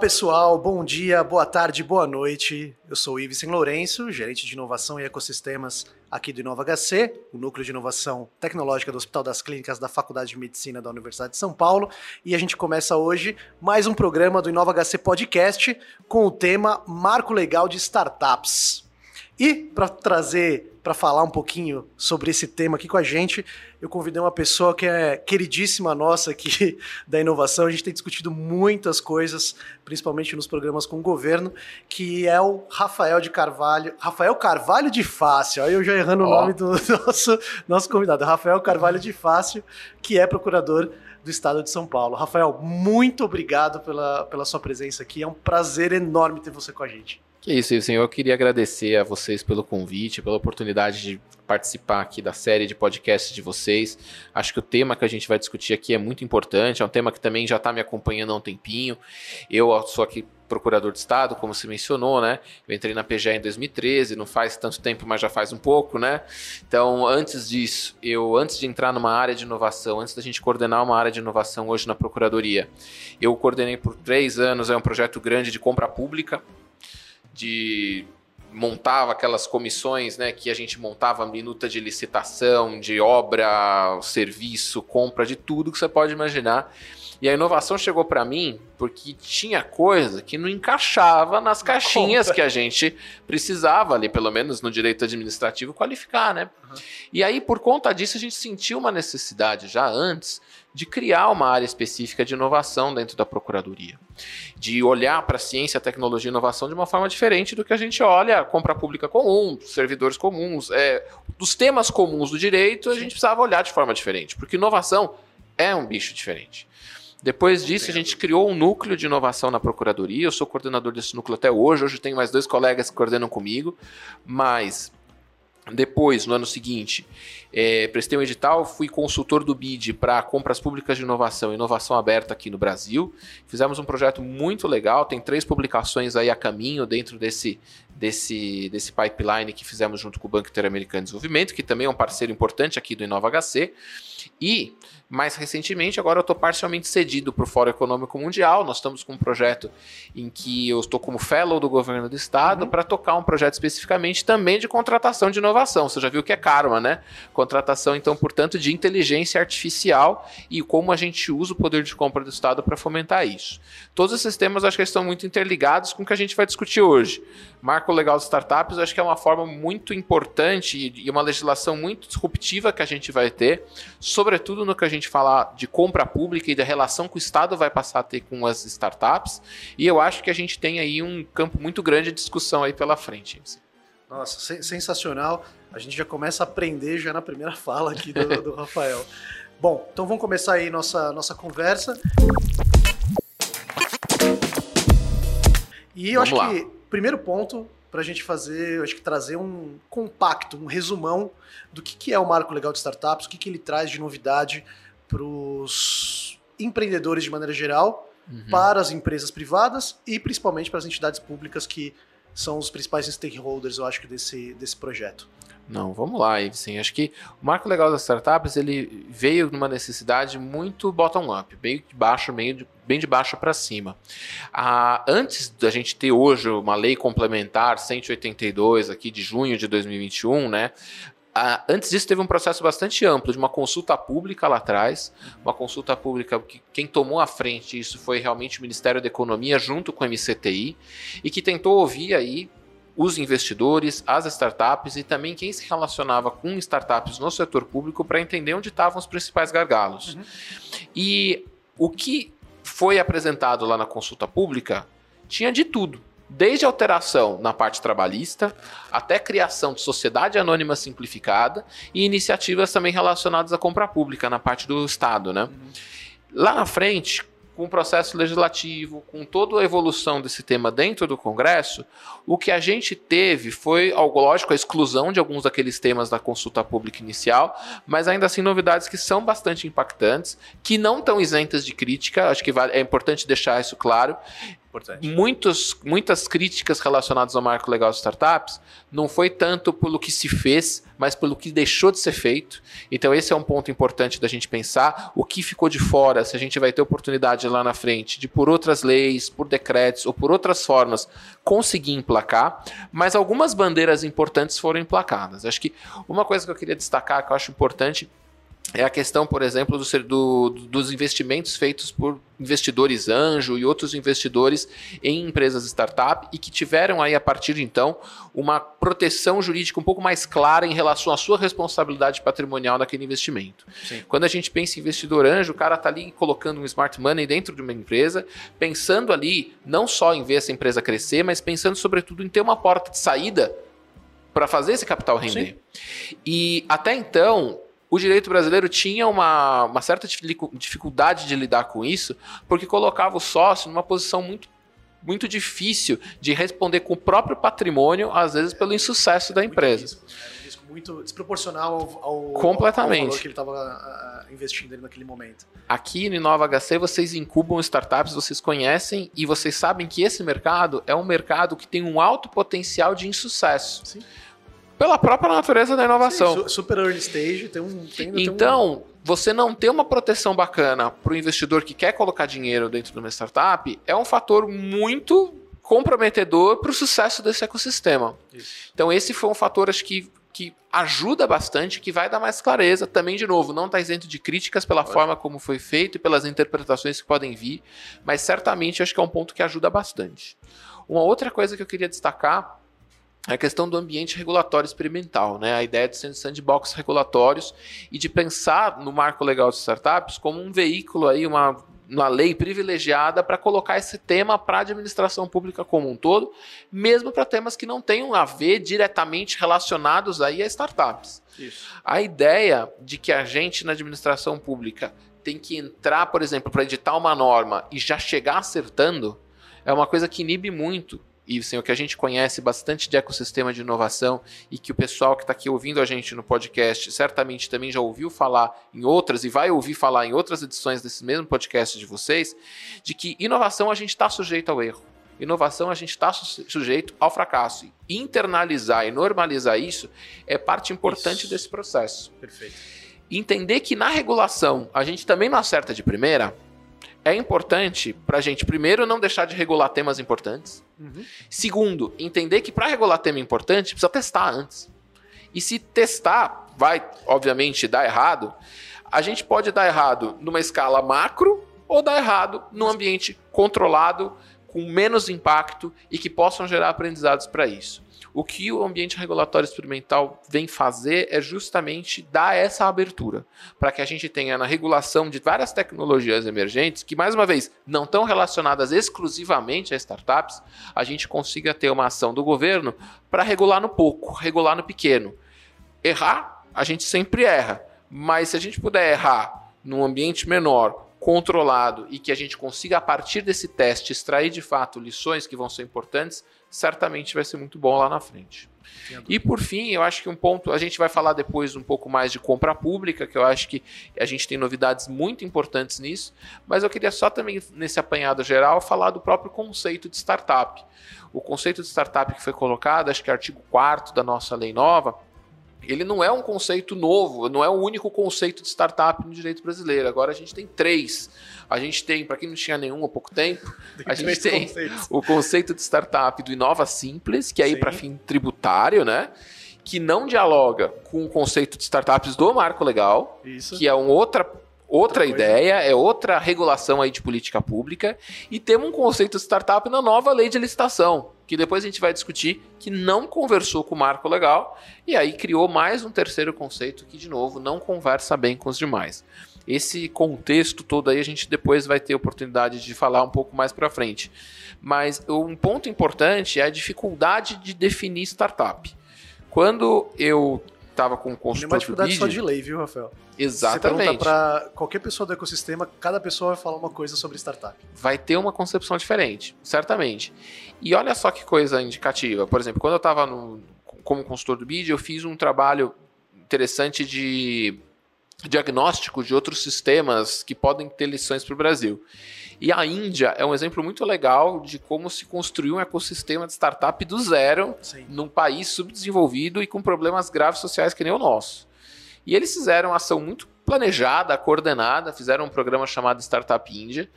Pessoal, bom dia, boa tarde, boa noite. Eu sou o Ives Lourenço, gerente de inovação e ecossistemas aqui do Inova HC, o núcleo de inovação tecnológica do Hospital das Clínicas da Faculdade de Medicina da Universidade de São Paulo. E a gente começa hoje mais um programa do Inova HC Podcast com o tema Marco Legal de Startups. E para trazer, para falar um pouquinho sobre esse tema aqui com a gente, eu convidei uma pessoa que é queridíssima nossa aqui da inovação. A gente tem discutido muitas coisas, principalmente nos programas com o governo, que é o Rafael de Carvalho. Rafael Carvalho de Fácil. Aí eu já errando oh. o nome do nosso, nosso convidado. Rafael Carvalho de Fácil, que é procurador do estado de São Paulo. Rafael, muito obrigado pela, pela sua presença aqui. É um prazer enorme ter você com a gente. Que isso, senhor. Eu queria agradecer a vocês pelo convite, pela oportunidade de participar aqui da série de podcasts de vocês. Acho que o tema que a gente vai discutir aqui é muito importante, é um tema que também já está me acompanhando há um tempinho. Eu sou aqui procurador de Estado, como você mencionou, né? Eu entrei na PGE em 2013, não faz tanto tempo, mas já faz um pouco, né? Então, antes disso, eu, antes de entrar numa área de inovação, antes da gente coordenar uma área de inovação hoje na Procuradoria, eu coordenei por três anos é um projeto grande de compra pública de montava aquelas comissões, né, que a gente montava minuta de licitação, de obra, serviço, compra, de tudo que você pode imaginar. E a inovação chegou para mim porque tinha coisa que não encaixava nas caixinhas que a gente precisava ali, pelo menos no direito administrativo, qualificar, né? Uhum. E aí, por conta disso, a gente sentiu uma necessidade já antes de criar uma área específica de inovação dentro da Procuradoria. De olhar para a ciência, tecnologia e inovação de uma forma diferente do que a gente olha a compra pública comum, servidores comuns. É, dos temas comuns do direito, a gente precisava olhar de forma diferente, porque inovação é um bicho diferente. Depois disso, a gente criou um núcleo de inovação na Procuradoria. Eu sou coordenador desse núcleo até hoje. Hoje tenho mais dois colegas que coordenam comigo, mas depois, no ano seguinte, é, prestei um edital, fui consultor do BID para compras públicas de inovação, inovação aberta aqui no Brasil. Fizemos um projeto muito legal, tem três publicações aí a caminho dentro desse, desse, desse pipeline que fizemos junto com o Banco Interamericano de Desenvolvimento, que também é um parceiro importante aqui do Inova HC. E mais recentemente, agora eu estou parcialmente cedido para o Fórum Econômico Mundial. Nós estamos com um projeto em que eu estou como fellow do governo do estado uhum. para tocar um projeto especificamente também de contratação de inovação. Você já viu que é karma, né? Contratação, então, portanto, de inteligência artificial e como a gente usa o poder de compra do estado para fomentar isso. Todos esses temas acho que estão muito interligados com o que a gente vai discutir hoje. Marco legal de startups, acho que é uma forma muito importante e uma legislação muito disruptiva que a gente vai ter, sobretudo no que a gente fala de compra pública e da relação que o Estado vai passar a ter com as startups. E eu acho que a gente tem aí um campo muito grande de discussão aí pela frente. Nossa, sensacional. A gente já começa a aprender já na primeira fala aqui do, do Rafael. Bom, então vamos começar aí nossa, nossa conversa. E eu vamos acho lá. que primeiro ponto para a gente fazer, eu acho que trazer um compacto, um resumão do que, que é o marco legal de startups, o que, que ele traz de novidade para os empreendedores de maneira geral, uhum. para as empresas privadas e principalmente para as entidades públicas que são os principais stakeholders, eu acho desse, desse projeto. Não, vamos lá, sim. Acho que o marco legal das startups ele veio numa necessidade muito bottom-up, bem de baixo, meio de, bem de baixo para cima. Ah, antes da gente ter hoje uma lei complementar 182 aqui de junho de 2021, né? Ah, antes disso, teve um processo bastante amplo de uma consulta pública lá atrás, uma consulta pública que quem tomou a frente isso foi realmente o Ministério da Economia junto com o MCTI e que tentou ouvir aí os investidores, as startups e também quem se relacionava com startups no setor público para entender onde estavam os principais gargalos. Uhum. E o que foi apresentado lá na consulta pública tinha de tudo. Desde alteração na parte trabalhista, até criação de sociedade anônima simplificada e iniciativas também relacionadas à compra pública na parte do Estado. Né? Uhum. Lá na frente, com o processo legislativo, com toda a evolução desse tema dentro do Congresso, o que a gente teve foi, lógico, a exclusão de alguns daqueles temas da consulta pública inicial, mas ainda assim novidades que são bastante impactantes, que não estão isentas de crítica, acho que é importante deixar isso claro, Importante. Muitos, muitas críticas relacionadas ao marco legal de startups não foi tanto pelo que se fez, mas pelo que deixou de ser feito. Então, esse é um ponto importante da gente pensar. O que ficou de fora, se a gente vai ter oportunidade lá na frente de, por outras leis, por decretos ou por outras formas, conseguir emplacar. Mas algumas bandeiras importantes foram emplacadas. Acho que uma coisa que eu queria destacar, que eu acho importante, é a questão, por exemplo, do, do, dos investimentos feitos por investidores anjo e outros investidores em empresas startup e que tiveram aí, a partir de então, uma proteção jurídica um pouco mais clara em relação à sua responsabilidade patrimonial naquele investimento. Sim. Quando a gente pensa em investidor anjo, o cara está ali colocando um smart money dentro de uma empresa, pensando ali não só em ver essa empresa crescer, mas pensando sobretudo em ter uma porta de saída para fazer esse capital render. Sim. E até então, o direito brasileiro tinha uma, uma certa dificuldade de lidar com isso, porque colocava o sócio numa posição muito muito difícil de responder com o próprio patrimônio, às vezes pelo insucesso da empresa. Risco, um risco muito desproporcional ao, ao, Completamente. Ao valor que ele estava investindo naquele momento. Aqui no Inova HC vocês incubam startups, vocês conhecem e vocês sabem que esse mercado é um mercado que tem um alto potencial de insucesso. Sim pela própria natureza da inovação. Sim, super early stage, tem um. Tem, então, tem um... você não ter uma proteção bacana para o investidor que quer colocar dinheiro dentro de uma startup é um fator muito comprometedor para o sucesso desse ecossistema. Isso. Então, esse foi um fator, acho que, que ajuda bastante, que vai dar mais clareza. Também, de novo, não está isento de críticas pela Pode. forma como foi feito e pelas interpretações que podem vir, mas certamente acho que é um ponto que ajuda bastante. Uma outra coisa que eu queria destacar a questão do ambiente regulatório experimental, né? a ideia de ser sandbox regulatórios e de pensar no marco legal de startups como um veículo, aí, uma, uma lei privilegiada para colocar esse tema para a administração pública como um todo, mesmo para temas que não tenham a ver diretamente relacionados aí a startups. Isso. A ideia de que a gente na administração pública tem que entrar, por exemplo, para editar uma norma e já chegar acertando, é uma coisa que inibe muito e assim, o que a gente conhece bastante de ecossistema de inovação e que o pessoal que está aqui ouvindo a gente no podcast certamente também já ouviu falar em outras e vai ouvir falar em outras edições desse mesmo podcast de vocês, de que inovação a gente está sujeito ao erro. Inovação a gente está sujeito ao fracasso. Internalizar e normalizar isso é parte importante isso. desse processo. Perfeito. Entender que na regulação a gente também não acerta de primeira é importante para a gente, primeiro, não deixar de regular temas importantes. Uhum. Segundo, entender que para regular tema importante, precisa testar antes. E se testar vai, obviamente, dar errado, a gente pode dar errado numa escala macro ou dar errado num ambiente controlado, com menos impacto e que possam gerar aprendizados para isso. O que o ambiente regulatório experimental vem fazer é justamente dar essa abertura para que a gente tenha na regulação de várias tecnologias emergentes que, mais uma vez, não estão relacionadas exclusivamente a startups, a gente consiga ter uma ação do governo para regular no pouco, regular no pequeno. Errar, a gente sempre erra, mas se a gente puder errar num ambiente menor, controlado e que a gente consiga, a partir desse teste, extrair de fato lições que vão ser importantes, certamente vai ser muito bom lá na frente. E por fim, eu acho que um ponto, a gente vai falar depois um pouco mais de compra pública, que eu acho que a gente tem novidades muito importantes nisso, mas eu queria só também, nesse apanhado geral, falar do próprio conceito de startup. O conceito de startup que foi colocado, acho que é artigo 4 da nossa lei nova, ele não é um conceito novo, não é o único conceito de startup no direito brasileiro. Agora a gente tem três. A gente tem, para quem não tinha nenhum há pouco tempo, a gente tem conceitos. o conceito de startup do Inova Simples, que é aí para fim tributário, né? Que não dialoga com o conceito de startups do marco legal, Isso. que é uma outra outra, outra ideia, é outra regulação aí de política pública, e temos um conceito de startup na nova lei de licitação, que depois a gente vai discutir, que não conversou com o marco legal, e aí criou mais um terceiro conceito que, de novo, não conversa bem com os demais. Esse contexto todo aí a gente depois vai ter oportunidade de falar um pouco mais para frente. Mas um ponto importante é a dificuldade de definir startup. Quando eu estava com o consultor Tem uma dificuldade só de lei, viu, Rafael? Exatamente. para qualquer pessoa do ecossistema, cada pessoa vai falar uma coisa sobre startup. Vai ter uma concepção diferente, certamente. E olha só que coisa indicativa. Por exemplo, quando eu estava como consultor do BID, eu fiz um trabalho interessante de diagnóstico de outros sistemas que podem ter lições para o Brasil. E a Índia é um exemplo muito legal de como se construiu um ecossistema de startup do zero Sim. num país subdesenvolvido e com problemas graves sociais que nem o nosso. E eles fizeram uma ação muito planejada, coordenada, fizeram um programa chamado Startup Índia.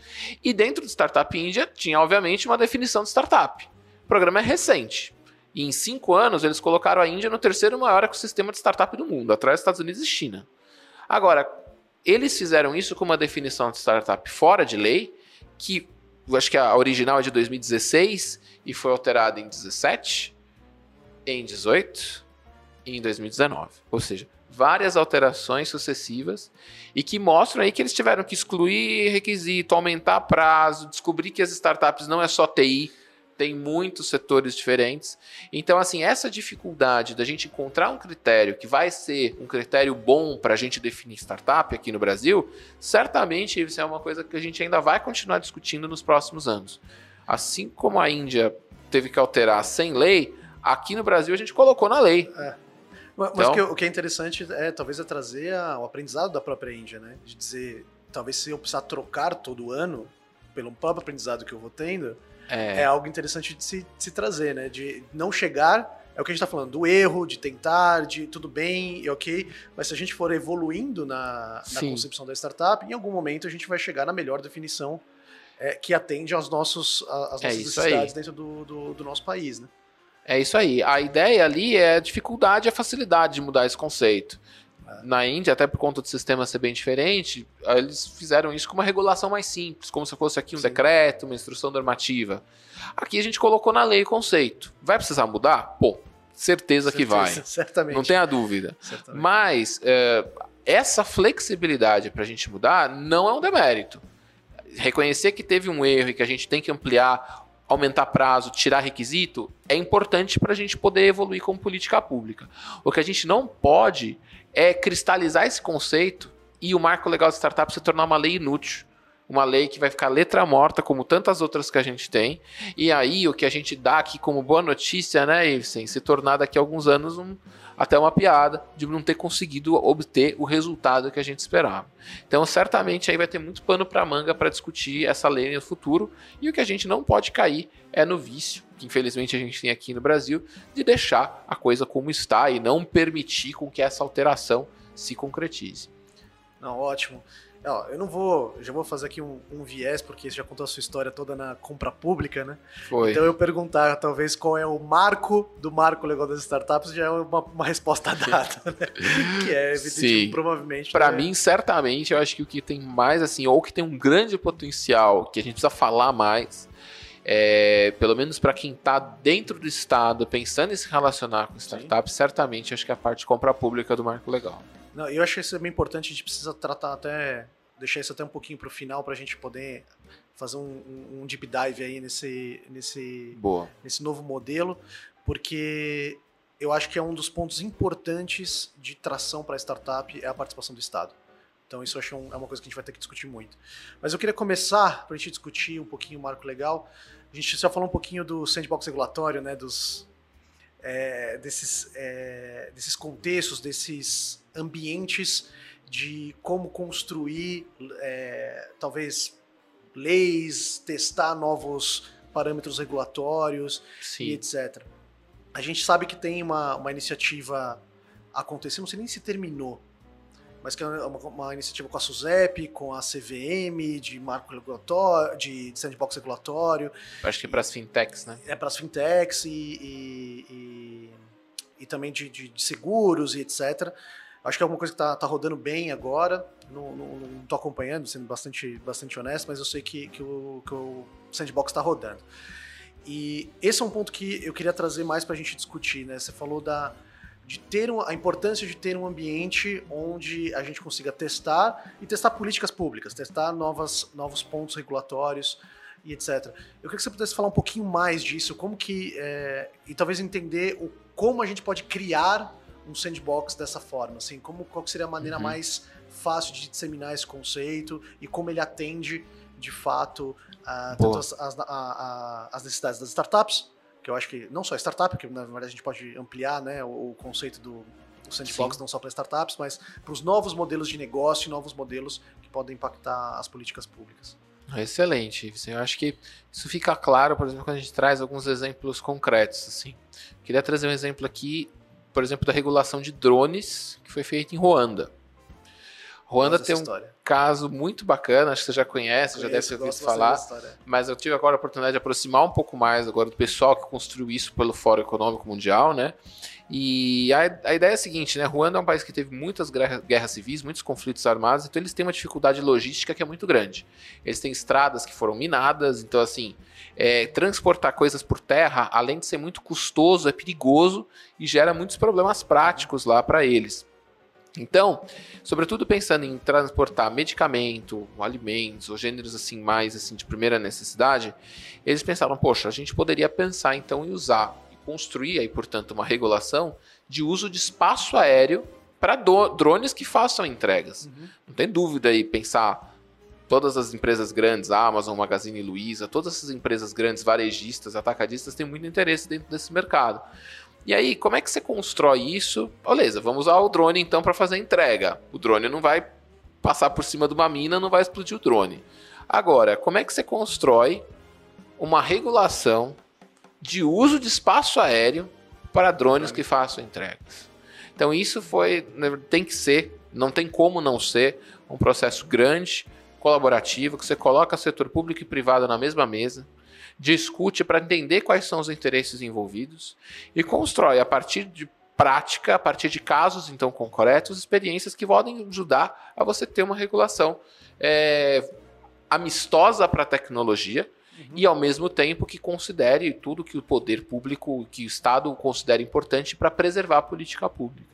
E dentro do Startup Índia tinha, obviamente, uma definição de startup. O programa é recente. E em cinco anos eles colocaram a Índia no terceiro maior ecossistema de startup do mundo, atrás dos Estados Unidos e China. Agora, eles fizeram isso com uma definição de startup fora de lei, que acho que a original é de 2016 e foi alterada em 17, em 18 e em 2019. Ou seja, várias alterações sucessivas e que mostram aí que eles tiveram que excluir requisito, aumentar prazo, descobrir que as startups não é só TI, tem muitos setores diferentes. Então, assim, essa dificuldade da gente encontrar um critério que vai ser um critério bom para a gente definir startup aqui no Brasil, certamente isso é uma coisa que a gente ainda vai continuar discutindo nos próximos anos. Assim como a Índia teve que alterar sem lei, aqui no Brasil a gente colocou na lei. É. Mas então, o, que, o, que, é interessante é talvez é trazer a, o aprendizado da própria Índia, né? De dizer, talvez se eu precisar trocar todo ano, pelo próprio aprendizado que eu vou tendo, é, é algo interessante de se, de se, trazer, né? De não chegar. É o que a gente está falando, do erro, de tentar, de tudo bem e ok, mas se a gente for evoluindo na, na concepção da startup, em algum momento a gente vai chegar na melhor definição é, que atende aos nossos, às é nossas é necessidades aí. dentro do, do, do nosso país, né? É isso aí. A ideia ali é a dificuldade e a facilidade de mudar esse conceito na Índia, até por conta do sistema ser bem diferente, eles fizeram isso com uma regulação mais simples, como se fosse aqui um Sim. decreto, uma instrução normativa. Aqui a gente colocou na lei o conceito. Vai precisar mudar? Pô, certeza, certeza que vai. Certamente. Não tenha dúvida. Certamente. Mas é, essa flexibilidade para a gente mudar não é um demérito. Reconhecer que teve um erro e que a gente tem que ampliar aumentar prazo, tirar requisito, é importante para a gente poder evoluir como política pública. O que a gente não pode é cristalizar esse conceito e o marco legal de startup se tornar uma lei inútil. Uma lei que vai ficar letra morta, como tantas outras que a gente tem. E aí, o que a gente dá aqui como boa notícia, né, Ibsen, se tornar daqui a alguns anos um, até uma piada de não ter conseguido obter o resultado que a gente esperava. Então, certamente aí vai ter muito pano para manga para discutir essa lei no futuro. E o que a gente não pode cair é no vício, que infelizmente a gente tem aqui no Brasil, de deixar a coisa como está e não permitir com que essa alteração se concretize. Não, ótimo. Ó, eu não vou, já vou fazer aqui um, um, viés, porque você já contou a sua história toda na compra pública, né? Foi. Então eu perguntar, talvez, qual é o marco do marco legal das startups, já é uma, uma resposta dada, né? que é, evidente, provavelmente. Para né? mim, certamente, eu acho que o que tem mais, assim, ou que tem um grande potencial, que a gente precisa falar mais, é, pelo menos para quem está dentro do Estado, pensando em se relacionar com startups, Sim. certamente acho que é a parte de compra pública do marco legal. Não, eu acho que isso é bem importante, a gente precisa tratar até, deixar isso até um pouquinho para o final para a gente poder fazer um, um, deep dive aí nesse, nesse, Boa. nesse novo modelo, porque eu acho que é um dos pontos importantes de tração para a startup é a participação do Estado. Então isso eu acho um, é uma coisa que a gente vai ter que discutir muito. Mas eu queria começar, para a gente discutir um pouquinho o marco legal, a gente já falou um pouquinho do sandbox regulatório, né, dos, é, desses, é, desses contextos, desses ambientes de como construir, é, talvez, leis, testar novos parâmetros regulatórios Sim. e etc. A gente sabe que tem uma, uma iniciativa acontecendo, não sei nem se terminou, mas que é uma, uma, iniciativa com a SUSEP, com a CVM, de marco regulatório, de, de sandbox regulatório. Acho que é para as fintechs, né? É para as fintechs e, e, e, e também de, de, de, seguros e etc. Acho que é alguma coisa que está tá rodando bem agora. Não, estou acompanhando, sendo bastante, bastante honesto, mas eu sei que, que, o, que o sandbox está rodando. E esse é um ponto que eu queria trazer mais para a gente discutir, né? Você falou da, de ter um, a importância de ter um ambiente onde a gente consiga testar e testar políticas públicas, testar novas, novos pontos regulatórios e etc. Eu queria que você pudesse falar um pouquinho mais disso, como que é, e talvez entender o, como a gente pode criar um sandbox dessa forma, assim, como qual seria a maneira uhum. mais fácil de disseminar esse conceito e como ele atende de fato a, as, as, a, as necessidades das startups que eu acho que não só startup, que na verdade a gente pode ampliar né, o, o conceito do, do sandbox Sim. não só para startups, mas para os novos modelos de negócio e novos modelos que podem impactar as políticas públicas. Excelente. Eu acho que isso fica claro, por exemplo, quando a gente traz alguns exemplos concretos. Assim. Queria trazer um exemplo aqui, por exemplo, da regulação de drones, que foi feita em Ruanda. Ruanda tem um história. caso muito bacana, acho que você já conhece, Conheço, já deve ter ouvido falar, mas eu tive agora a oportunidade de aproximar um pouco mais agora do pessoal que construiu isso pelo Fórum Econômico Mundial, né? E a, a, ideia é a seguinte, né? Ruanda é um país que teve muitas guerras civis, muitos conflitos armados, então eles têm uma dificuldade logística que é muito grande. Eles têm estradas que foram minadas, então assim, é, transportar coisas por terra, além de ser muito custoso, é perigoso e gera muitos problemas práticos lá para eles. Então, sobretudo pensando em transportar medicamento, alimentos, ou gêneros assim mais assim de primeira necessidade, eles pensaram, poxa, a gente poderia pensar então em usar e construir aí, portanto, uma regulação de uso de espaço aéreo para drones que façam entregas. Uhum. Não tem dúvida aí pensar todas as empresas grandes, Amazon, Magazine Luiza, todas essas empresas grandes, varejistas, atacadistas, têm muito interesse dentro desse mercado. E aí, como é que você constrói isso? Beleza, vamos usar o drone então para fazer a entrega. O drone não vai passar por cima de uma mina, não vai explodir o drone. Agora, como é que você constrói uma regulação de uso de espaço aéreo para drones que façam entregas? Então, isso foi, né, tem que ser, não tem como não ser, um processo grande, colaborativo, que você coloca setor público e privado na mesma mesa, discute para entender quais são os interesses envolvidos e constrói a partir de prática, a partir de casos então concretos, experiências que podem ajudar a você ter uma regulação é, amistosa para a tecnologia uhum. e ao mesmo tempo que considere tudo que o poder público, que o Estado considera importante para preservar a política pública.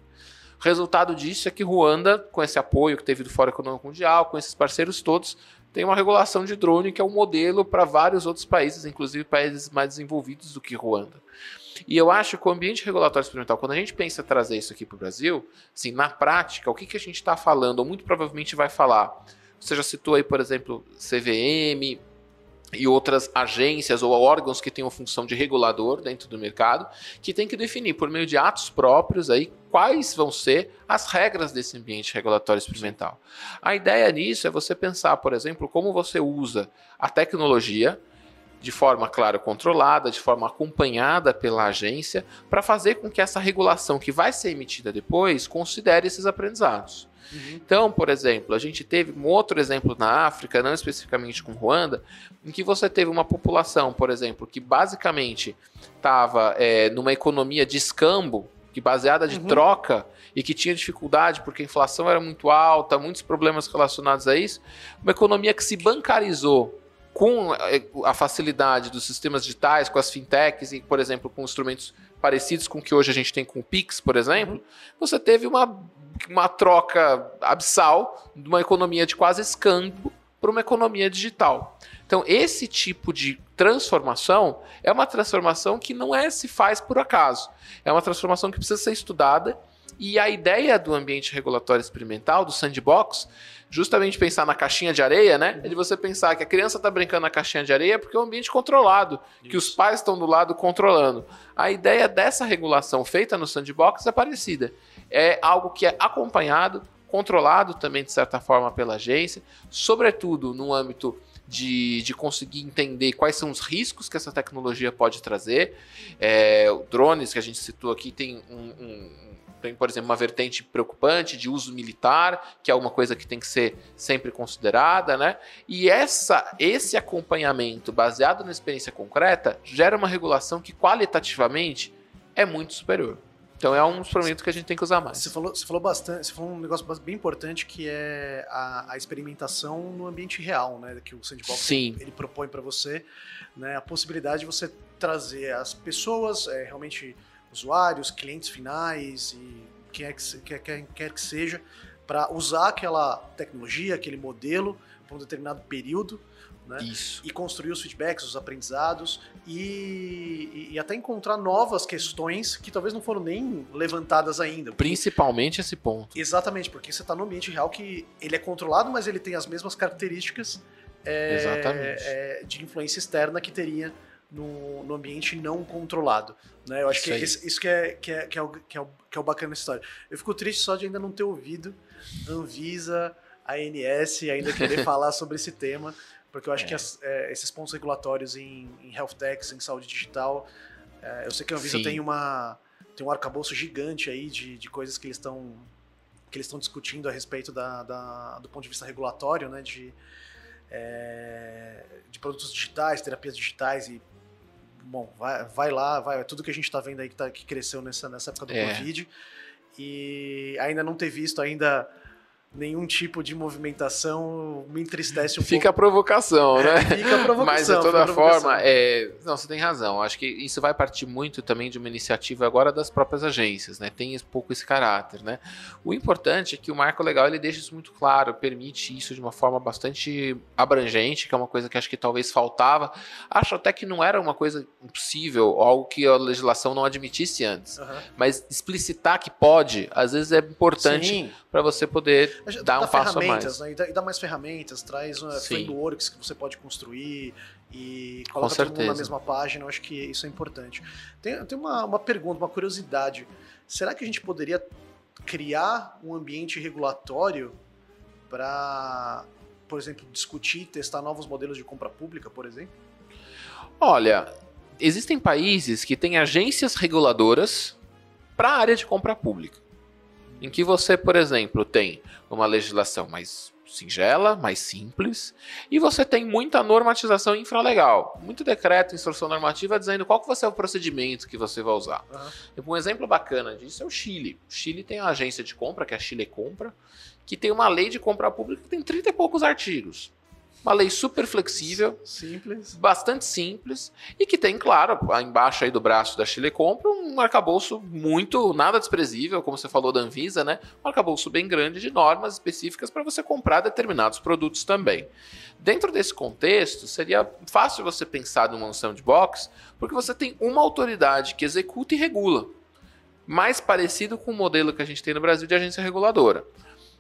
O resultado disso é que Ruanda, com esse apoio que teve do Fórum Econômico Mundial, com esses parceiros todos, tem uma regulação de drone que é um modelo para vários outros países, inclusive países mais desenvolvidos do que Ruanda. E eu acho que o ambiente regulatório experimental, quando a gente pensa em trazer isso aqui para o Brasil, assim, na prática, o que, que a gente está falando, ou muito provavelmente vai falar? Você já citou aí, por exemplo, CVM, e outras agências ou órgãos que tenham função de regulador dentro do mercado, que tem que definir por meio de atos próprios aí quais vão ser as regras desse ambiente regulatório experimental. A ideia nisso é você pensar, por exemplo, como você usa a tecnologia de forma, claro, controlada, de forma acompanhada pela agência, para fazer com que essa regulação que vai ser emitida depois considere esses aprendizados. Uhum. Então, por exemplo, a gente teve um outro exemplo na África, não especificamente com Ruanda, em que você teve uma população, por exemplo, que basicamente estava é, numa economia de escambo, que baseada de uhum. troca e que tinha dificuldade porque a inflação era muito alta, muitos problemas relacionados a isso, uma economia que se bancarizou com é, a facilidade dos sistemas digitais, com as fintechs e, por exemplo, com instrumentos parecidos com o que hoje a gente tem com o Pix, por exemplo, uhum. você teve uma uma troca abissal de uma economia de quase escambo para uma economia digital. Então, esse tipo de transformação é uma transformação que não é se faz por acaso. É uma transformação que precisa ser estudada e a ideia do ambiente regulatório experimental, do sandbox, justamente pensar na caixinha de areia, né? É de você pensar que a criança está brincando na caixinha de areia porque é um ambiente controlado, Isso. que os pais estão do lado controlando. A ideia dessa regulação feita no sandbox é parecida é algo que é acompanhado, controlado também de certa forma pela agência, sobretudo no âmbito de, de conseguir entender quais são os riscos que essa tecnologia pode trazer. É, drones que a gente citou aqui tem um, um tem, por exemplo, uma vertente preocupante de uso militar, que é uma coisa que tem que ser sempre considerada, né? E essa, esse acompanhamento baseado na experiência concreta gera uma regulação que qualitativamente é muito superior. Então é um instrumento que a gente tem que usar mais. Você falou, você falou bastante, você falou um negócio bem importante que é a, a experimentação no ambiente real, né? Que o Sandbox Sim. Ele, ele propõe para você, né? A possibilidade de você trazer as pessoas, é, realmente usuários, clientes finais e quem é que, quer, quer, quer que seja, para usar aquela tecnologia, aquele modelo por um determinado período né? Isso. E construir os feedbacks, os aprendizados e, e, até encontrar novas questões que talvez não foram nem levantadas ainda. Principalmente esse ponto. Exatamente, porque você está no ambiente real que ele é controlado, mas ele tem as mesmas características é, é, de influência externa que teria no, no, ambiente não controlado. Né? Eu acho isso que isso, isso que, é, que, é, que, é o, que, é o, que é o bacana da história. Eu fico triste só de ainda não ter ouvido Anvisa, ANS, ainda querer falar sobre esse tema Porque eu acho é. que as, é, esses pontos regulatórios em, em health techs, em saúde digital, é, eu sei que a Anvisa tem uma tem um arcabouço gigante aí de, de coisas que eles estão que eles estão discutindo a respeito da, da, do ponto de vista regulatório, né, de, é, de produtos digitais, terapias digitais e bom, vai, vai lá, vai, tudo que a gente está vendo aí que, tá, que cresceu nessa, nessa época do é. Covid e ainda não ter visto ainda nenhum tipo de movimentação me entristece um fica pouco. a provocação, né? É, fica a provocação. Mas de toda forma, é... não, você tem razão. Acho que isso vai partir muito também de uma iniciativa agora das próprias agências, né? Tem pouco esse caráter, né? O importante é que o marco legal ele deixa isso muito claro, permite isso de uma forma bastante abrangente, que é uma coisa que acho que talvez faltava. Acho até que não era uma coisa impossível, algo que a legislação não admitisse antes. Uhum. Mas explicitar que pode, às vezes é importante para você poder dá um passo a mais. Né? E, dá, e dá mais ferramentas, traz uh, frameworks que você pode construir e coloca todo mundo na mesma página. Eu acho que isso é importante. Tem, tem uma, uma pergunta, uma curiosidade. Será que a gente poderia criar um ambiente regulatório para, por exemplo, discutir, testar novos modelos de compra pública, por exemplo? Olha, existem países que têm agências reguladoras para a área de compra pública em que você, por exemplo, tem uma legislação mais singela, mais simples, e você tem muita normatização infralegal, muito decreto, instrução normativa dizendo qual que vai ser o procedimento que você vai usar. Uhum. Um exemplo bacana disso é o Chile. O Chile tem uma agência de compra, que é a Chile Compra, que tem uma lei de compra pública que tem 30 e poucos artigos. Uma lei super flexível, simples, bastante simples e que tem, claro, embaixo aí do braço da Chile Compra um arcabouço muito nada desprezível, como você falou da Anvisa, né? Um arcabouço bem grande de normas específicas para você comprar determinados produtos também. Dentro desse contexto, seria fácil você pensar numa sandbox, porque você tem uma autoridade que executa e regula, mais parecido com o modelo que a gente tem no Brasil de agência reguladora.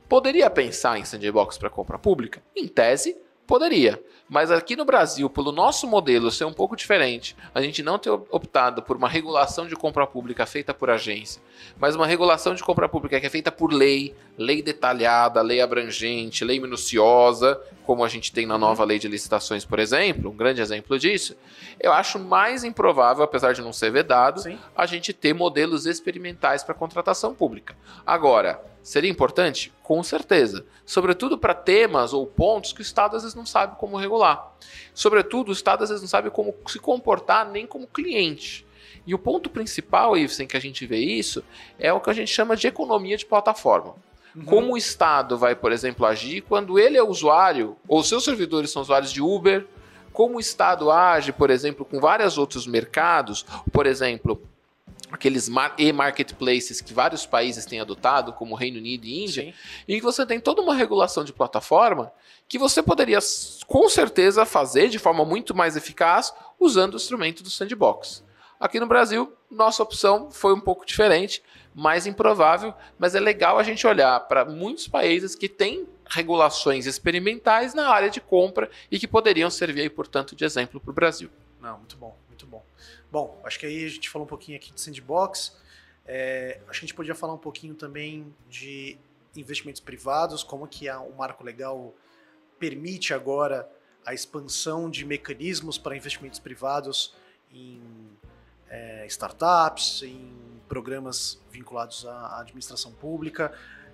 Poderia pensar em sandbox para compra pública? Em tese, Poderia. Mas aqui no Brasil, pelo nosso modelo ser um pouco diferente, a gente não ter optado por uma regulação de compra pública feita por agência, mas uma regulação de compra pública que é feita por lei, lei detalhada, lei abrangente, lei minuciosa, como a gente tem na nova lei de licitações, por exemplo, um grande exemplo disso, eu acho mais improvável, apesar de não ser vedado, Sim. a gente ter modelos experimentais para contratação pública. Agora, Seria importante? Com certeza. Sobretudo para temas ou pontos que o Estado às vezes não sabe como regular. Sobretudo, o Estado às vezes não sabe como se comportar nem como cliente. E o ponto principal, Ibsen, que a gente vê isso, é o que a gente chama de economia de plataforma. Uhum. Como o Estado vai, por exemplo, agir quando ele é usuário, ou seus servidores são usuários de Uber, como o Estado age, por exemplo, com vários outros mercados, por exemplo, aqueles e-marketplaces que vários países têm adotado, como Reino Unido e Índia, Sim. em que você tem toda uma regulação de plataforma que você poderia com certeza fazer de forma muito mais eficaz usando o instrumento do sandbox. Aqui no Brasil, nossa opção foi um pouco diferente, mais improvável, mas é legal a gente olhar para muitos países que têm regulações experimentais na área de compra e que poderiam servir, aí, portanto, de exemplo para o Brasil. Não, muito bom. Bom, acho que aí a gente falou um pouquinho aqui de sandbox. É, acho que a gente podia falar um pouquinho também de investimentos privados, como que o marco legal permite agora a expansão de mecanismos para investimentos privados em é, startups, em programas vinculados à administração pública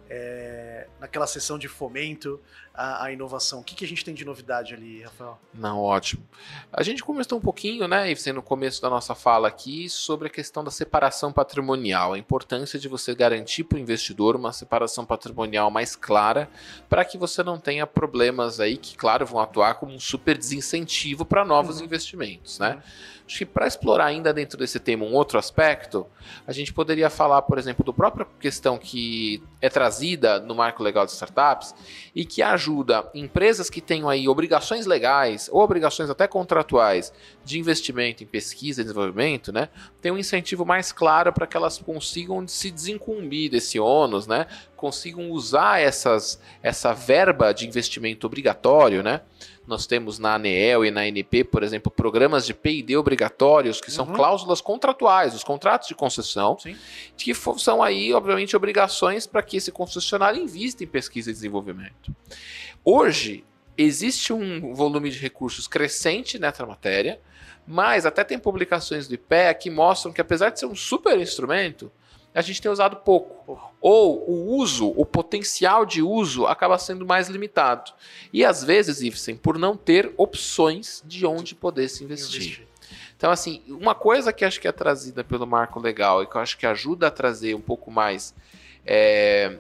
é, naquela sessão de fomento à, à inovação. O que, que, a gente tem de novidade ali, Rafael? Não, ótimo. A gente conversou um pouquinho, né, no começo da nossa fala aqui, sobre a questão da separação patrimonial, a importância de você garantir para o investidor uma separação patrimonial mais clara, para que você não tenha problemas aí que, claro, vão atuar como um super desincentivo para novos uhum. investimentos, né? Uhum. Acho que para explorar ainda dentro desse tema um outro aspecto, a gente poderia falar, por exemplo, do própria questão que é trazida no marco legal de startups e que ajuda empresas que tenham aí obrigações legais ou obrigações até contratuais de investimento em pesquisa e desenvolvimento, né? Tem um incentivo mais claro para que elas consigam se desincumbir desse ônus, né? Consigam usar essas, essa verba de investimento obrigatório, né? Nós temos na ANEEL e na ANP, por exemplo, programas de P&D obrigatórios, que são uhum. cláusulas contratuais, os contratos de concessão, Sim. que são aí, obviamente, obrigações para que esse concessionário invista em pesquisa e desenvolvimento. Hoje, existe um volume de recursos crescente nessa matéria, mas até tem publicações do IPEA que mostram que, apesar de ser um super instrumento, a gente tem usado pouco. Ou o uso, o potencial de uso acaba sendo mais limitado. E às vezes, Ifsen, por não ter opções de onde poder se investir. investir. Então, assim, uma coisa que acho que é trazida pelo marco legal e que eu acho que ajuda a trazer um pouco mais é,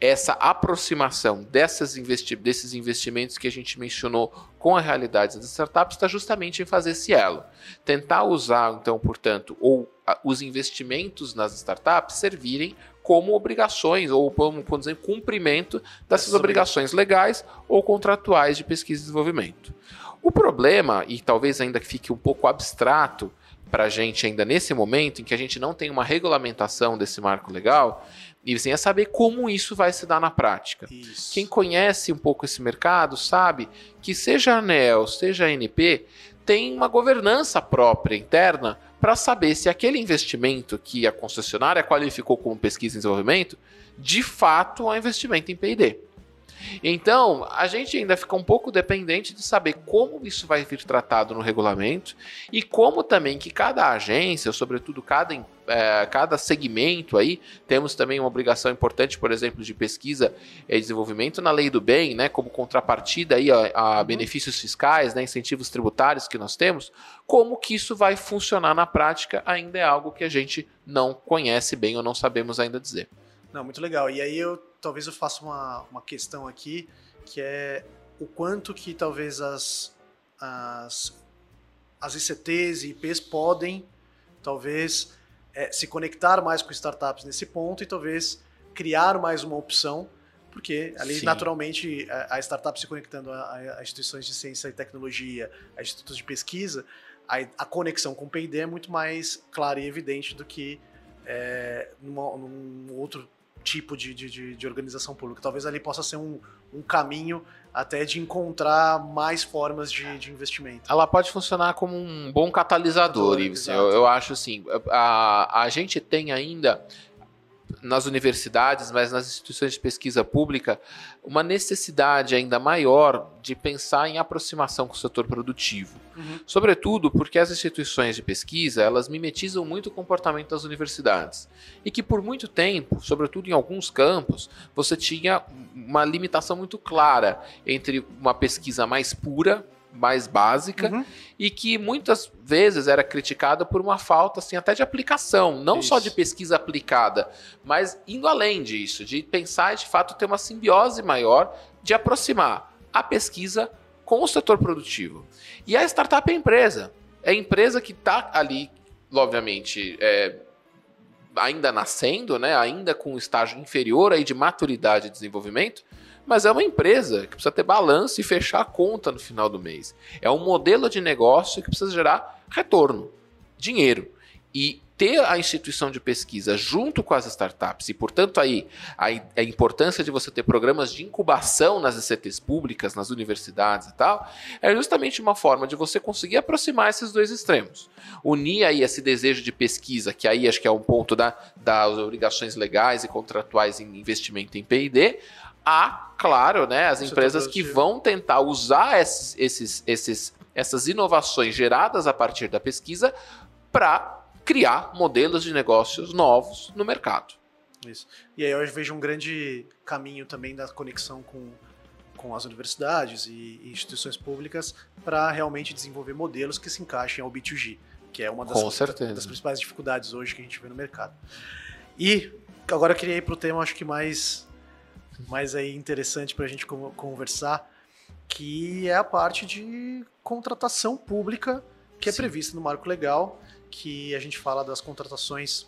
essa aproximação dessas investi desses investimentos que a gente mencionou com a realidade das startups está justamente em fazer esse elo. Tentar usar, então, portanto, ou os investimentos nas startups servirem como obrigações, ou, como dizer, cumprimento dessas obrigações legais ou contratuais de pesquisa e desenvolvimento. O problema, e talvez ainda fique um pouco abstrato para a gente ainda nesse momento, em que a gente não tem uma regulamentação desse marco legal, e assim, é saber como isso vai se dar na prática. Isso. Quem conhece um pouco esse mercado sabe que seja a ANEL, seja a ANP, tem uma governança própria interna para saber se aquele investimento que a concessionária qualificou como pesquisa e desenvolvimento, de fato é um investimento em P&D. Então, a gente ainda fica um pouco dependente de saber como isso vai vir tratado no regulamento e como também que cada agência, sobretudo cada, é, cada segmento aí, temos também uma obrigação importante, por exemplo, de pesquisa e desenvolvimento na lei do bem, né, como contrapartida aí a, a uhum. benefícios fiscais, né, incentivos tributários que nós temos, como que isso vai funcionar na prática ainda é algo que a gente não conhece bem ou não sabemos ainda dizer. Não, muito legal. E aí eu talvez eu faça uma, uma questão aqui, que é o quanto que talvez as, as, as ICTs e IPs podem, talvez, é, se conectar mais com startups nesse ponto e talvez criar mais uma opção, porque ali, Sim. naturalmente, a, a, startup se conectando a, a, instituições de ciência e tecnologia, a institutos de pesquisa, a, a conexão com o P&D é muito mais clara e evidente do que é, numa, num outro tipo de, de, de, organização pública. Talvez ali possa ser um, um caminho até de encontrar mais formas de, de investimento. Ela pode funcionar como um bom catalisador, Ives. Eu, eu acho assim, a, a gente tem ainda nas universidades, mas nas instituições de pesquisa pública, uma necessidade ainda maior de pensar em aproximação com o setor produtivo. Uhum. Sobretudo porque as instituições de pesquisa, elas mimetizam muito o comportamento das universidades. E que por muito tempo, sobretudo em alguns campos, você tinha uma limitação muito clara entre uma pesquisa mais pura, mais básica uhum. e que muitas vezes era criticada por uma falta assim até de aplicação, não isso. só de pesquisa aplicada, mas indo além disso, de pensar de fato ter uma simbiose maior de aproximar a pesquisa com o setor produtivo. E a startup é a empresa, é a empresa que está ali, obviamente, é, ainda nascendo, né, ainda com um estágio inferior aí de maturidade e desenvolvimento, mas é uma empresa que precisa ter balanço e fechar a conta no final do mês. É um modelo de negócio que precisa gerar retorno, dinheiro. E ter a instituição de pesquisa junto com as startups e, portanto, aí a, importância de você ter programas de incubação nas ICTs públicas, nas universidades e tal, é justamente uma forma de você conseguir aproximar esses dois extremos. Unir aí esse desejo de pesquisa, que aí acho que é um ponto da, das obrigações legais e contratuais em investimento em P&D, há, claro, né, as empresas que vão tentar usar esses, esses, esses, essas inovações geradas a partir da pesquisa para criar modelos de negócios novos no mercado. Isso. E aí eu vejo um grande caminho também da conexão com, com as universidades e instituições públicas para realmente desenvolver modelos que se encaixem ao B2G, que é uma das, das principais dificuldades hoje que a gente vê no mercado. E agora eu queria ir para o tema, acho que mais mais aí interessante para a gente conversar, que é a parte de contratação pública que é Sim. prevista no Marco Legal, que a gente fala das contratações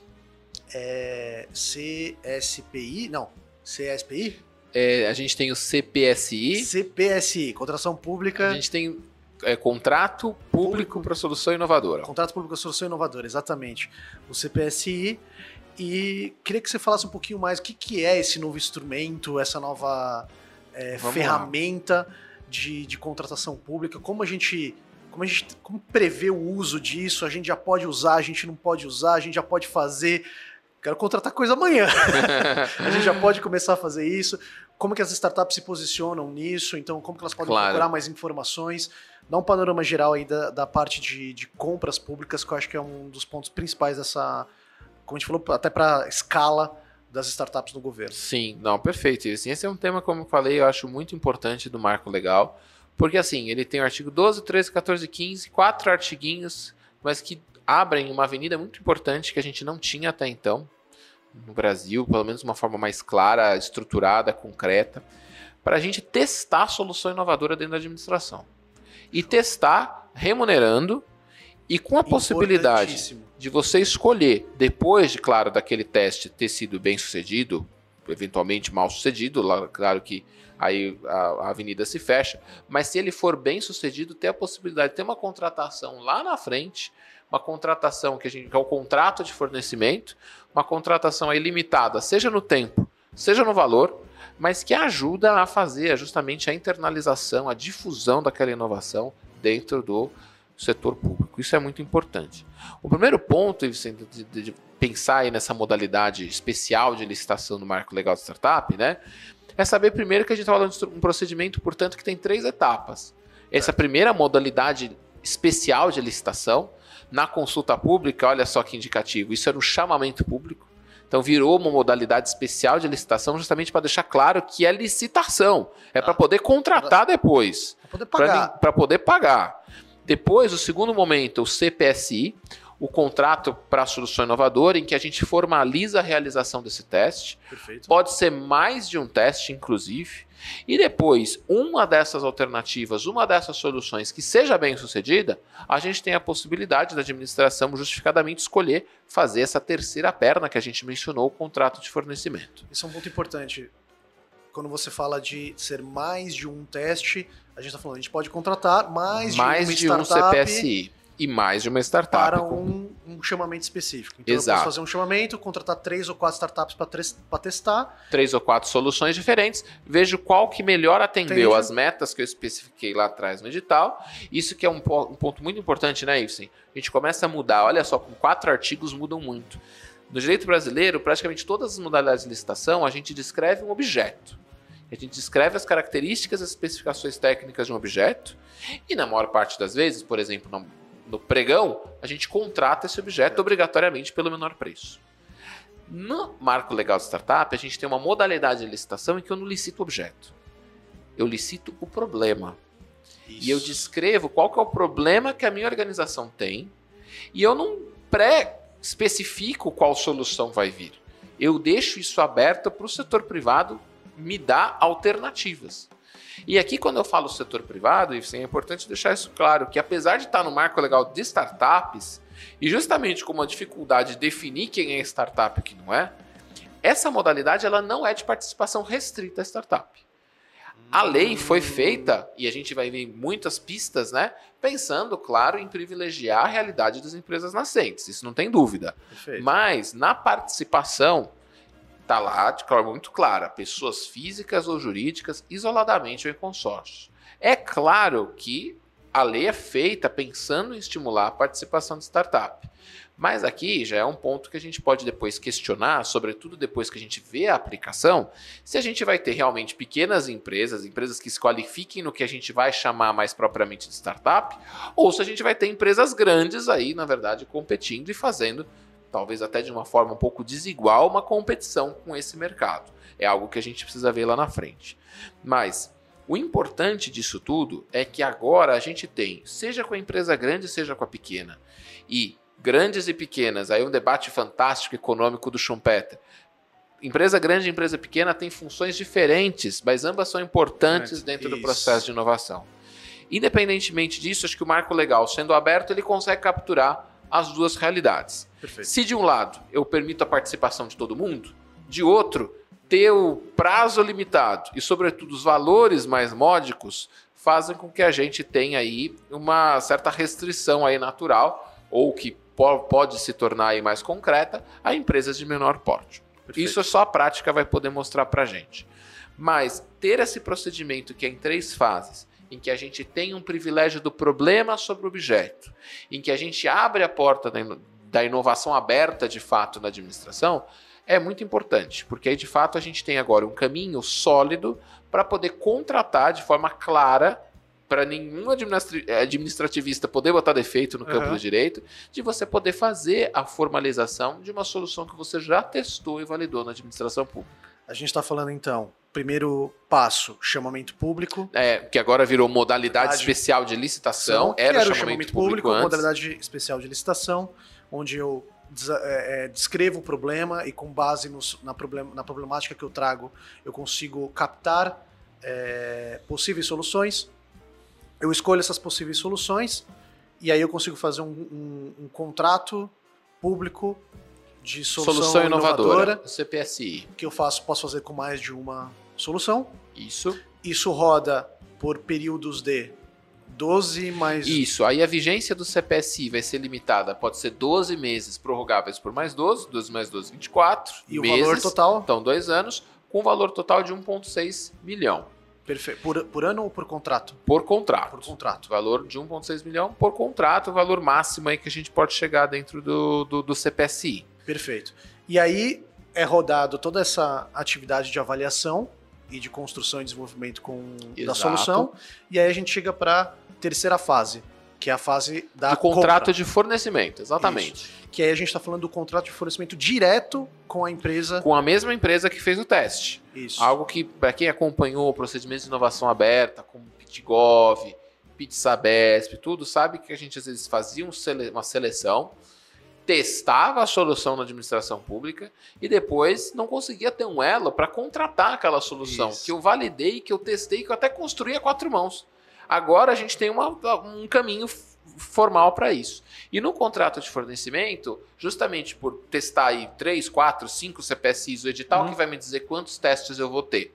é, CSPI, não, CSPI? É, a gente tem o CPSI. CPSI, contratação pública. A gente tem é, contrato público para solução inovadora. Contrato público para solução inovadora, exatamente. O CPSI e queria que você falasse um pouquinho mais o que, que é esse novo instrumento, essa nova é, ferramenta de, de contratação pública, como a gente como a gente como prevê o uso disso, a gente já pode usar, a gente não pode usar, a gente já pode fazer. Quero contratar coisa amanhã. a gente já pode começar a fazer isso. como que as startups se posicionam nisso, então como que elas podem Claro. procurar mais informações. Dá um panorama geral aí da, da parte de, de compras públicas, que eu acho que é um dos pontos principais dessa, como a gente falou, até para escala das startups no governo. Sim, não, perfeito. Assim, esse é um tema, como eu falei, eu acho muito importante do marco legal, porque assim, ele tem o artigo 12, 13, 14, 15, quatro artiguinhos, mas que abrem uma avenida muito importante que a gente não tinha até então no Brasil, pelo menos de uma forma mais clara, estruturada, concreta, para a gente testar a solução inovadora dentro da administração. E testar remunerando e com a possibilidade de você escolher, depois de, claro, daquele teste ter sido bem sucedido, eventualmente mal sucedido, lá, claro que aí a, a avenida se fecha, mas se ele for bem sucedido, ter a possibilidade de ter uma contratação lá na frente, uma contratação que, a gente, que é o contrato de fornecimento, uma contratação aí limitada, seja no tempo, seja no valor, mas que ajuda a fazer justamente a internalização, a difusão daquela inovação dentro do setor público. Isso é muito importante. O primeiro ponto Vicente, de, de- de pensar aí nessa modalidade especial de licitação do marco legal de startup, né? É saber primeiro que a gente está falando de um procedimento, portanto, que tem três etapas. Essa primeira modalidade especial de licitação, na consulta pública, olha só que indicativo, isso era um chamamento público. Então virou uma modalidade especial de licitação justamente para deixar claro que é licitação. É para Ah. poder contratar depois Pra poder pagar. para poder pagar. Depois, o segundo momento, o CPSI, o contrato para solução inovadora, em que a gente formaliza a realização desse teste. Perfeito. Pode ser mais de um teste, inclusive. E depois, uma dessas alternativas, uma dessas soluções que seja bem sucedida, a gente tem a possibilidade da administração justificadamente escolher fazer essa terceira perna que a gente mencionou, o contrato de fornecimento. Isso é um ponto importante. Quando você fala de ser mais de um teste, a gente está falando, a gente pode contratar mais, mais de de um CPSI e mais de uma startup. para um, um chamamento específico. Então eu Exato. posso fazer um chamamento, contratar três ou quatro startups para testar. três ou quatro soluções diferentes, vejo qual que melhor atendeu Entendi. as metas que eu especifiquei lá atrás no edital. Isso que é um, um ponto muito importante, né, Ibsen? A gente começa a mudar, olha só, com quatro artigos mudam muito. No direito brasileiro, praticamente todas as modalidades de licitação, a gente descreve um objeto. A gente descreve as características e as especificações técnicas de um objeto, e na maior parte das vezes, por exemplo, no, pregão, a gente contrata esse objeto obrigatoriamente pelo menor preço. No marco legal de startup, a gente tem uma modalidade de licitação em que eu não licito o objeto. Eu licito o problema. E eu descrevo qual que é o problema que a minha organização tem. E eu não pré-especifico qual solução vai vir. Eu deixo isso aberto para o setor privado me dar alternativas. E aqui, quando eu falo setor privado, Ives, é importante deixar isso claro, que apesar de estar no marco legal de startups, e justamente com uma dificuldade de definir quem é startup e quem não é, essa modalidade ela não é de participação restrita à startup. A lei foi feita, e a gente vai ver muitas pistas, né? Pensando, claro, em privilegiar a realidade das empresas nascentes, isso não tem dúvida. Perfeito. Mas na participação, tá lá de forma muito clara, pessoas físicas ou jurídicas, isoladamente ou em consórcio. É claro que a lei é feita pensando em estimular a participação de startup. Mas aqui já é um ponto que a gente pode depois questionar, sobretudo depois que a gente vê a aplicação, se a gente vai ter realmente pequenas empresas, empresas que se qualifiquem no que a gente vai chamar mais propriamente de startup, ou se a gente vai ter empresas grandes aí, na verdade, competindo e fazendo, talvez até de uma forma um pouco desigual, uma competição com esse mercado. É algo que a gente precisa ver lá na frente. Mas o importante disso tudo é que agora a gente tem, seja com a empresa grande, seja com a pequena, e grandes e pequenas, aí um debate fantástico econômico do Schumpeter. Empresa grande e empresa pequena têm funções diferentes, mas ambas são importantes Isso. dentro do processo de inovação. Independentemente disso, acho que o marco legal, sendo aberto, ele consegue capturar as duas realidades. Perfeito. Se de um lado eu permito a participação de todo mundo, de outro, ter o prazo limitado e, sobretudo, os valores mais módicos fazem com que a gente tenha aí uma certa restrição aí natural ou que po- pode se tornar aí mais concreta a empresas de menor porte. Perfeito. Isso só a prática vai poder mostrar para gente. Mas ter esse procedimento que é em três fases, em que a gente tem um privilégio do problema sobre o objeto, em que a gente abre a porta da ino- da inovação aberta de fato na administração, é muito importante, porque aí de fato a gente tem agora um caminho sólido para poder contratar de forma clara para nenhum administrativista poder botar defeito no campo uhum. do direito, de você poder fazer a formalização de uma solução que você já testou e validou na administração pública. A gente está falando então, primeiro passo, chamamento público. É, que agora virou modalidade, modalidade especial de licitação. Era, era o chamamento, chamamento público, público modalidade especial de licitação, onde eu é, é, descrevo o problema e com base na, problem, na problemática que eu trago, eu consigo captar é, possíveis soluções eu escolho essas possíveis soluções e aí eu consigo fazer um, um, um contrato público de solução, solução inovadora, inovadora, CPSI, que eu faço, posso fazer com mais de uma solução. Isso. Isso roda por períodos de 12 mais. Isso, aí a vigência do CPSI vai ser limitada, pode ser 12 meses prorrogáveis por mais 12, 12 mais 12, 24. E meses, o valor total? Então, dois anos, com valor total de 1,6 milhão. Perfeito. Por, por ano ou por contrato? Por contrato. Por contrato. Valor de 1,6 milhão por contrato, o valor máximo aí que a gente pode chegar dentro do, do, do CPSI. Perfeito. E aí é rodado toda essa atividade de avaliação e de construção e desenvolvimento com, da solução. E aí a gente chega para terceira fase, que é a fase da. Do contrato compra. de fornecimento, exatamente. Isso. Que aí a gente está falando do contrato de fornecimento direto com a empresa. Com a mesma empresa que fez o teste. Isso. Algo que, para quem acompanhou o procedimento de inovação aberta, como PitGov, PitSabesp, tudo, sabe que a gente às vezes fazia uma seleção, testava a solução na administração pública e depois não conseguia ter um elo para contratar aquela solução Isso. que eu validei, que eu testei, que eu até construí a quatro mãos. Agora a gente tem uma, um caminho formal para isso. E no contrato de fornecimento, justamente por testar aí 3, 4, 5 CPSIs o edital, uhum. que vai me dizer quantos testes eu vou ter.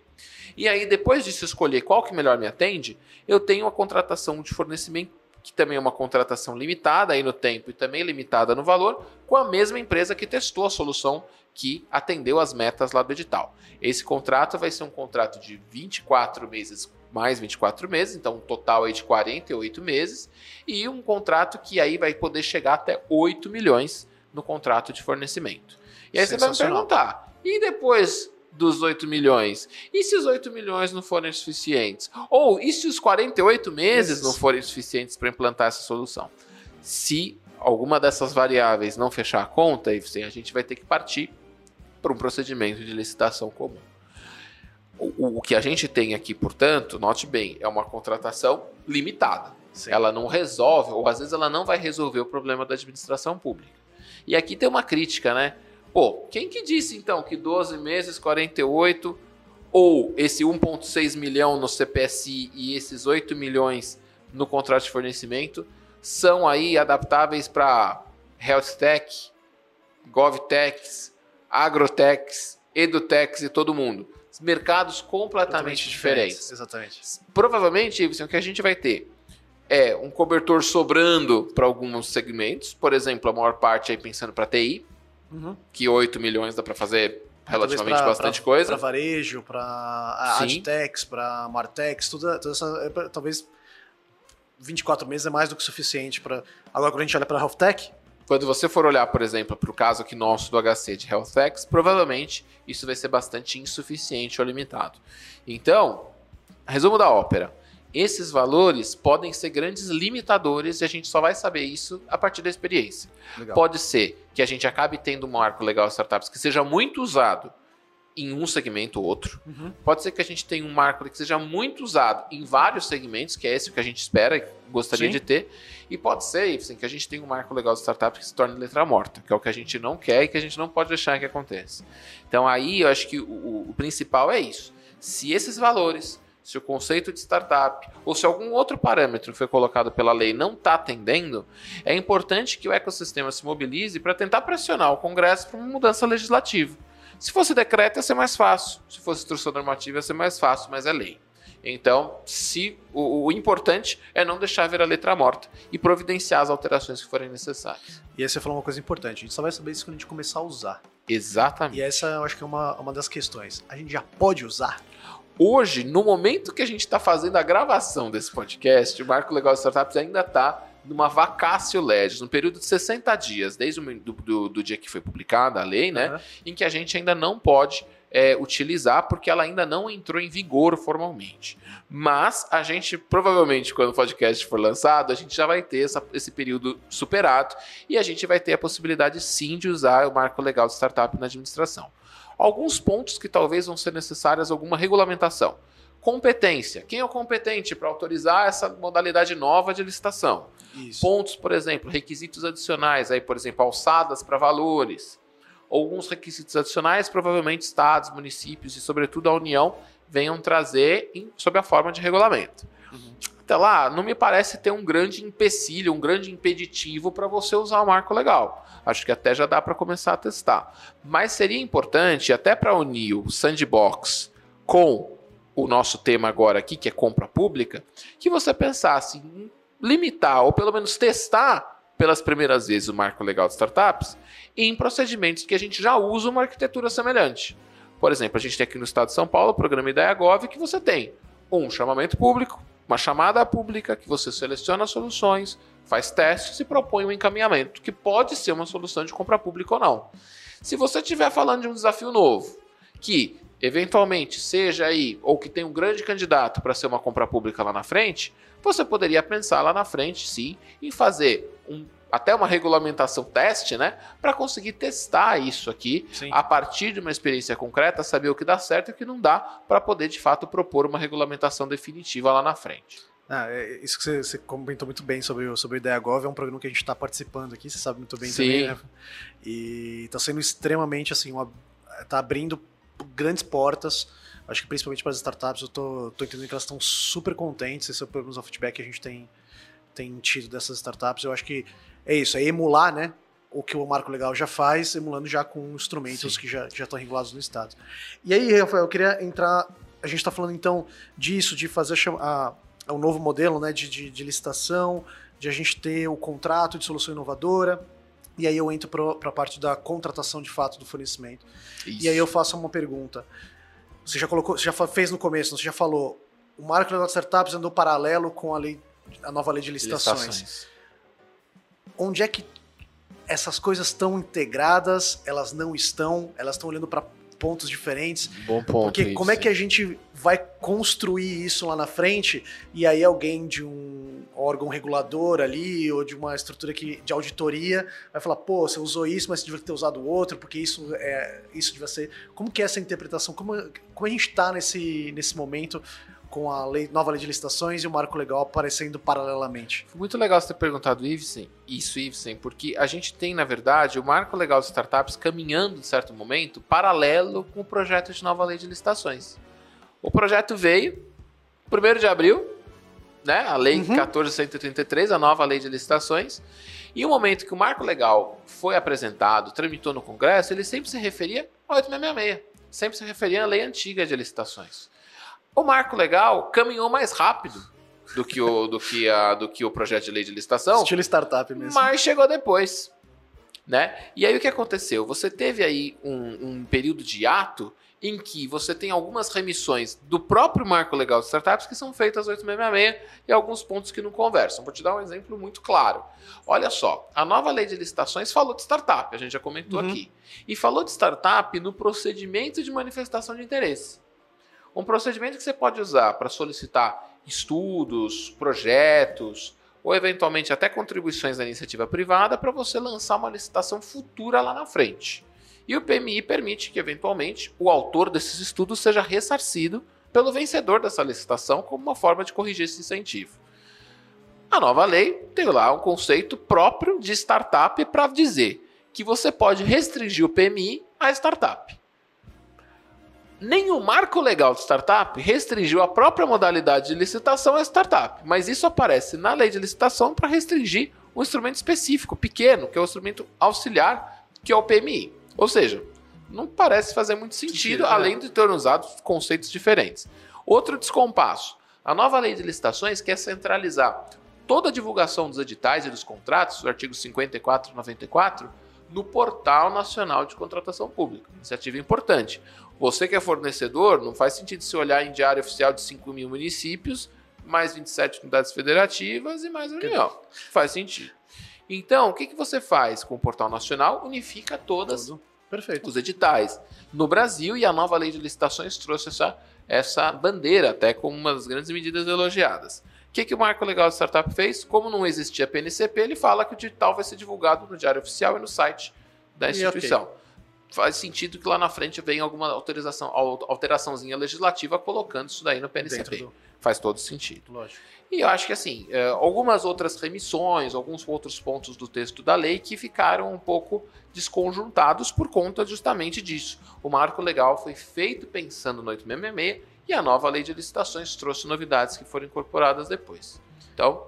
E aí, depois disso, escolher qual que melhor me atende, eu tenho a contratação de fornecimento, que também é uma contratação limitada aí no tempo e também limitada no valor, com a mesma empresa que testou a solução que atendeu as metas lá do edital. Esse contrato vai ser um contrato de 24 meses mais 24 meses, então um total aí de 48 meses, e um contrato que aí vai poder chegar até 8 milhões no contrato de fornecimento. E aí você vai me perguntar, e depois dos 8 milhões? E se os 8 milhões não forem suficientes? Ou e se os 48 meses não forem suficientes para implantar essa solução? Se alguma dessas variáveis não fechar a conta, a gente vai ter que partir para um procedimento de licitação comum. O, o, que a gente tem aqui, portanto, note bem, é uma contratação limitada. Sim. Ela não resolve, ou às vezes ela não vai resolver o problema da administração pública. E aqui tem uma crítica, né? Pô, quem que disse então que 12 meses, 48, ou esse 1,6 milhão no CPSI e esses 8 milhões no contrato de fornecimento são aí adaptáveis para health tech, govtechs, agrotechs, edutechs e todo mundo? Mercados completamente diferentes. diferentes. Exatamente. Provavelmente, o que a gente vai ter é um cobertor sobrando para alguns segmentos, por exemplo, a maior parte aí pensando para TI, uhum. que 8 milhões dá para fazer relativamente pra, bastante pra, coisa. Para varejo, para Adtex, para Martex, tudo, tudo essa, é, talvez 24 meses é mais do que suficiente para. Agora, quando a gente olha para a Health Tech, quando você for olhar, por exemplo, para o caso aqui nosso do HC de HealthX, provavelmente isso vai ser bastante insuficiente ou limitado. Então, resumo da ópera. Esses valores podem ser grandes limitadores e a gente só vai saber isso a partir da experiência. Legal. Pode ser que a gente acabe tendo um marco legal de startups que seja muito usado em um segmento ou outro. Uhum. Pode ser que a gente tenha um marco que seja muito usado em vários segmentos, que é esse que a gente espera e gostaria Sim. de ter. E pode ser assim, que a gente tenha um marco legal de startup que se torne letra morta, que é o que a gente não quer e que a gente não pode deixar que aconteça. Então aí eu acho que o, o principal é isso. Se esses valores, se o conceito de startup ou se algum outro parâmetro foi colocado pela lei não está atendendo, é importante que o ecossistema se mobilize para tentar pressionar o Congresso para uma mudança legislativa. Se fosse decreto, ia ser mais fácil. Se fosse instrução normativa, ia ser mais fácil, mas é lei. Então, se o, o, importante é não deixar ver a letra morta e providenciar as alterações que forem necessárias. E aí você falou uma coisa importante, a gente só vai saber isso quando a gente começar a usar. Exatamente. E essa eu acho que é uma, uma das questões. A gente já pode usar? Hoje, no momento que a gente está fazendo a gravação desse podcast, o Marco Legal de Startups ainda está numa vacácio legis, no período de 60 dias, desde o do, do, do dia que foi publicada a lei, né? Uhum. Em que a gente ainda não pode é, utilizar porque ela ainda não entrou em vigor formalmente. Mas a gente, provavelmente, quando o podcast for lançado, a gente já vai ter essa, esse período superado e a gente vai ter a possibilidade sim de usar o marco legal de startup na administração. Alguns pontos que talvez vão ser necessárias alguma regulamentação. Competência. Quem é o competente para autorizar essa modalidade nova de licitação? Isso. Pontos, por exemplo, requisitos adicionais, aí, por exemplo, alçadas para valores. Alguns requisitos adicionais, provavelmente estados, municípios e, sobretudo, a União venham trazer em, sob a forma de regulamento. Uhum. Até lá, não me parece ter um grande empecilho, um grande impeditivo para você usar o marco legal. Acho que até já dá para começar a testar. Mas seria importante, até para unir o sandbox com o nosso tema agora aqui, que é compra pública, que você pensasse em limitar ou pelo menos testar pelas primeiras vezes o marco legal de startups em procedimentos que a gente já usa uma arquitetura semelhante. Por exemplo, a gente tem aqui no estado de São Paulo o programa IdeaGov que você tem um chamamento público, uma chamada pública que você seleciona soluções, faz testes e propõe um encaminhamento, que pode ser uma solução de compra pública ou não. Se você estiver falando de um desafio novo, que eventualmente seja aí, ou que tem um grande candidato para ser uma compra pública lá na frente, você poderia pensar lá na frente, sim, em fazer um, até uma regulamentação teste, né, para conseguir testar isso aqui sim. a partir de uma experiência concreta, saber o que dá certo e o que não dá, para poder de fato propor uma regulamentação definitiva lá na frente. Ah, é, isso que você, você, comentou muito bem sobre, o, sobre o IdeaGov, é um programa que a gente está participando aqui, você sabe muito bem Sim. também, né? E está sendo extremamente, assim, está abrindo grandes portas, acho que principalmente para as startups, eu tô, tô entendendo que elas estão super contentes, esse é o pelo menos o feedback que a gente tem, tem tido dessas startups, eu acho que é isso, é emular, né? o que o Marco Legal já faz, emulando já com instrumentos Sim. que já estão regulados no Estado. E aí, Rafael, eu queria entrar. A gente está falando então disso, de fazer a, é um novo modelo né, de, de, de, licitação, de a gente ter o contrato de solução inovadora, e aí eu entro para a parte da contratação de fato do fornecimento. Isso. E aí eu faço uma pergunta. Você já colocou, você já fez no começo, você já falou, o marco das startups andou paralelo com a lei, a nova lei de licitações. licitações. Onde é que essas coisas estão integradas? Elas não estão? Elas estão olhando para pontos diferentes. Bom ponto. Porque como é que a gente vai construir isso lá na frente e aí alguém de um órgão regulador ali ou de uma estrutura que, de auditoria vai falar, pô, você usou isso, mas você devia ter usado outro, porque isso é isso devia ser. Como que é essa interpretação? Como, como a gente está nesse, nesse momento com a lei, nova lei de licitações e o marco legal aparecendo paralelamente. Foi muito legal você ter perguntado Ivesen, isso, Ivesen, porque a gente tem, na verdade, o marco legal de startups caminhando, de certo momento, paralelo com o projeto de nova lei de licitações. O projeto veio, 1 de abril, né, a lei uhum. 1433, a nova lei de licitações, e o momento que o marco legal foi apresentado, tramitou no Congresso, ele sempre se referia ao 866, sempre se referia à lei antiga de licitações. O marco legal caminhou mais rápido do que o, do que a, do que o projeto de lei de licitação. Estilo startup mesmo. Mas chegou depois. Né? E aí o que aconteceu? Você teve aí um, um período de ato em que você tem algumas remissões do próprio marco legal de startups que são feitas 866 e alguns pontos que não conversam. Vou te dar um exemplo muito claro. Olha só, a nova lei de licitações falou de startup, a gente já comentou uhum. aqui. E falou de startup no procedimento de manifestação de interesse. Um procedimento que você pode usar para solicitar estudos, projetos ou eventualmente até contribuições da iniciativa privada para você lançar uma licitação futura lá na frente. E o PMI permite que, eventualmente, o autor desses estudos seja ressarcido pelo vencedor dessa licitação como uma forma de corrigir esse incentivo. A nova lei tem lá um conceito próprio de startup para dizer que você pode restringir o PMI à startup nem o marco legal de startup restringiu a própria modalidade de licitação à startup, mas isso aparece na lei de licitação para restringir um instrumento específico, pequeno, que é o instrumento auxiliar, que é o PMI. Ou seja, não parece fazer muito sentido, né? além de ter usado conceitos diferentes. Outro descompasso. A nova lei de licitações quer centralizar toda a divulgação dos editais e dos contratos, o artigo 54 e 94, no Portal Nacional de Contratação Pública. Iniciativa importante. Você que é fornecedor, não faz sentido se olhar em diário oficial de 5 mil municípios mais 27 unidades federativas e mais a União. Faz sentido. Então, o que, que você faz com o Portal Nacional? Unifica todas. Perfeito. os editais no Brasil e a nova lei de licitações trouxe essa, essa bandeira, até como uma das grandes medidas elogiadas. O que, que o Marco Legal de Startup fez? Como não existia PNCP, ele fala que o digital vai ser divulgado no Diário Oficial e no site da E instituição. Faz sentido que lá na frente venha alguma autorização, al- alteraçãozinha legislativa colocando isso daí no PNCP. Dentro Faz todo sentido. do. Lógico. E eu acho que assim, é, algumas outras remissões, alguns outros pontos do texto da lei que ficaram um pouco desconjuntados por conta justamente disso. O marco legal foi feito pensando no 866 e a nova lei de licitações trouxe novidades que foram incorporadas depois. Então,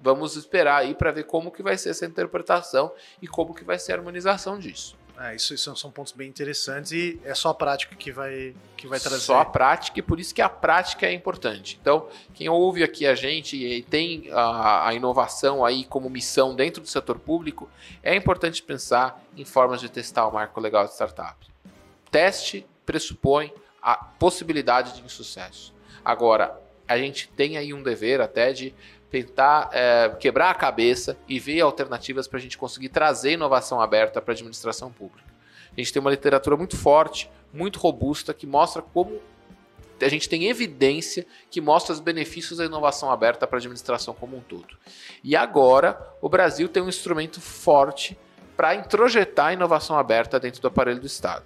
vamos esperar aí para ver como que vai ser essa interpretação e como que vai ser a harmonização disso. É, isso, isso são pontos bem interessantes e é só a prática que vai, que vai trazer. Só a prática, e por isso que a prática é importante. Então, quem ouve aqui a gente e tem a, a inovação aí como missão dentro do setor público, é importante pensar em formas de testar o marco legal de startup. Teste pressupõe a possibilidade de insucesso. Agora, a gente tem aí um dever até de tentar é, quebrar a cabeça e ver alternativas para a gente conseguir trazer inovação aberta para a administração pública. A gente tem uma literatura muito forte, muito robusta, que mostra como a gente tem evidência que mostra os benefícios da inovação aberta para a administração como um todo. E agora, o Brasil tem um instrumento forte para introjetar a inovação aberta dentro do aparelho do Estado.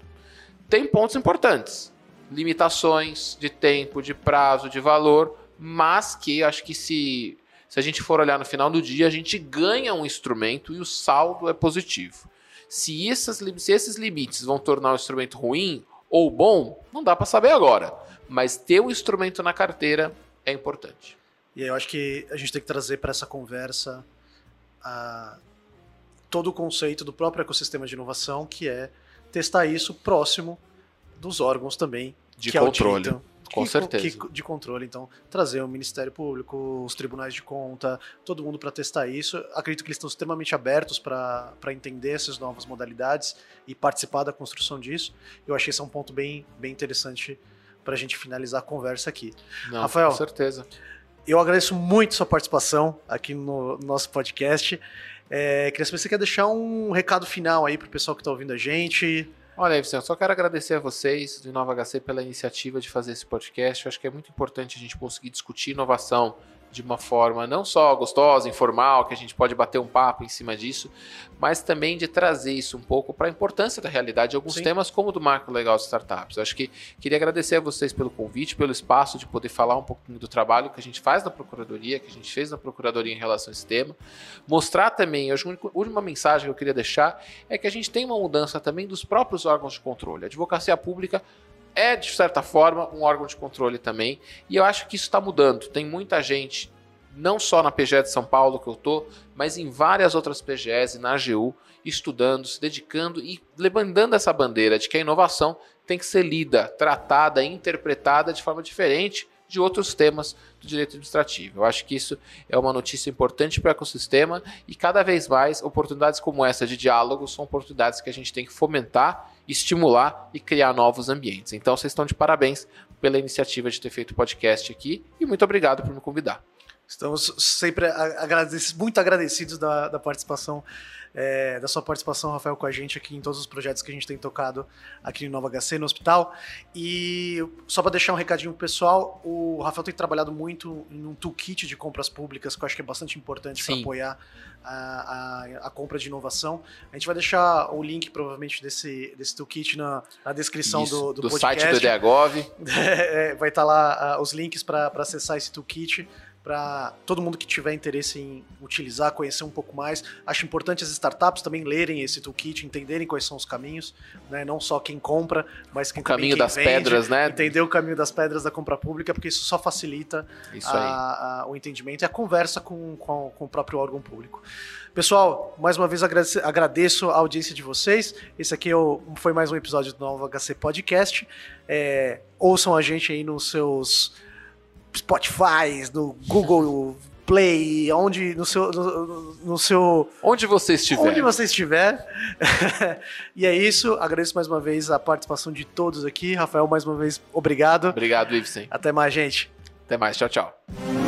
Tem pontos importantes, limitações de tempo, de prazo, de valor, mas que acho que se, se a gente for olhar no final do dia, a gente ganha um instrumento e o saldo é positivo. Se, essas, se esses limites vão tornar o instrumento ruim ou bom, não dá para saber agora. Mas ter o instrumento na carteira é importante. E aí eu acho que a gente tem que trazer para essa conversa a- todo o conceito do próprio ecossistema de inovação, que é testar isso próximo dos órgãos também De que controle. auditam. Com que- certeza. que- de controle, então, trazer o Ministério Público, os tribunais de conta, todo mundo para testar isso. Acredito que eles estão extremamente abertos para entender essas novas modalidades e participar da construção disso. Eu achei esse é um ponto bem, bem interessante para a gente finalizar a conversa aqui. Não, Rafael. Com certeza. Eu agradeço muito sua participação aqui no nosso podcast. É, queria saber se você quer deixar um recado final aí pro pessoal que está ouvindo a gente. Olha, eu só quero agradecer a vocês do Inova HC pela iniciativa de fazer esse podcast. Eu acho que é muito importante a gente conseguir discutir inovação de uma forma não só gostosa, informal, que a gente pode bater um papo em cima disso, mas também de trazer isso um pouco para a importância da realidade de alguns Sim. temas como o do marco legal de startups. Eu acho que queria agradecer a vocês pelo convite, pelo espaço de poder falar um pouquinho do trabalho que a gente faz na Procuradoria, que a gente fez na Procuradoria em relação a esse tema. Mostrar também, acho que a última mensagem que eu queria deixar é que a gente tem uma mudança também dos próprios órgãos de controle. A advocacia pública é, de certa forma, um órgão de controle também, e eu acho que isso está mudando. Tem muita gente, não só na PGE de São Paulo que eu estou, mas em várias outras PGEs e na AGU, estudando, se dedicando e levantando essa bandeira de que a inovação tem que ser lida, tratada interpretada de forma diferente de outros temas do direito administrativo. Eu acho que isso é uma notícia importante para o ecossistema e cada vez mais oportunidades como essa de diálogo são oportunidades que a gente tem que fomentar, estimular e criar novos ambientes. Então vocês estão de parabéns pela iniciativa de ter feito o podcast aqui e muito obrigado por me convidar. Estamos sempre a- agradecidos, muito agradecidos da, da participação, é, da sua participação, Rafael, com a gente aqui em todos os projetos que a gente tem tocado aqui no Nova HC, no hospital. E só para deixar um recadinho pro pessoal, o Rafael tem trabalhado muito em um toolkit de compras públicas, que eu acho que é bastante importante para apoiar a, a, a compra de inovação. A gente vai deixar o link, provavelmente, desse, desse toolkit na, na descrição Isso, do, do, site podcast. do EDAGOV. É, vai estar lá ah, os links para acessar esse toolkit para todo mundo que tiver interesse em utilizar, conhecer um pouco mais. Acho importante as startups também lerem esse toolkit, entenderem quais são os caminhos, né? não só quem compra, mas quem O caminho quem das vende, pedras, né? Entender o caminho das pedras da compra pública, porque isso só facilita Isso a- a- o entendimento e a conversa com, com, com o próprio órgão público. Pessoal, mais uma vez agradeço a audiência de vocês. Esse aqui é foi mais um episódio do Novo HC Podcast. É, ouçam a gente aí nos seus Spotify, no Google Play, onde no seu, no, no seu Onde você estiver. onde você estiver. e é isso. Agradeço mais uma vez a participação de todos aqui. Rafael, mais uma vez, obrigado. Obrigado, Ivsen. Até mais, gente. Até mais. Tchau, tchau.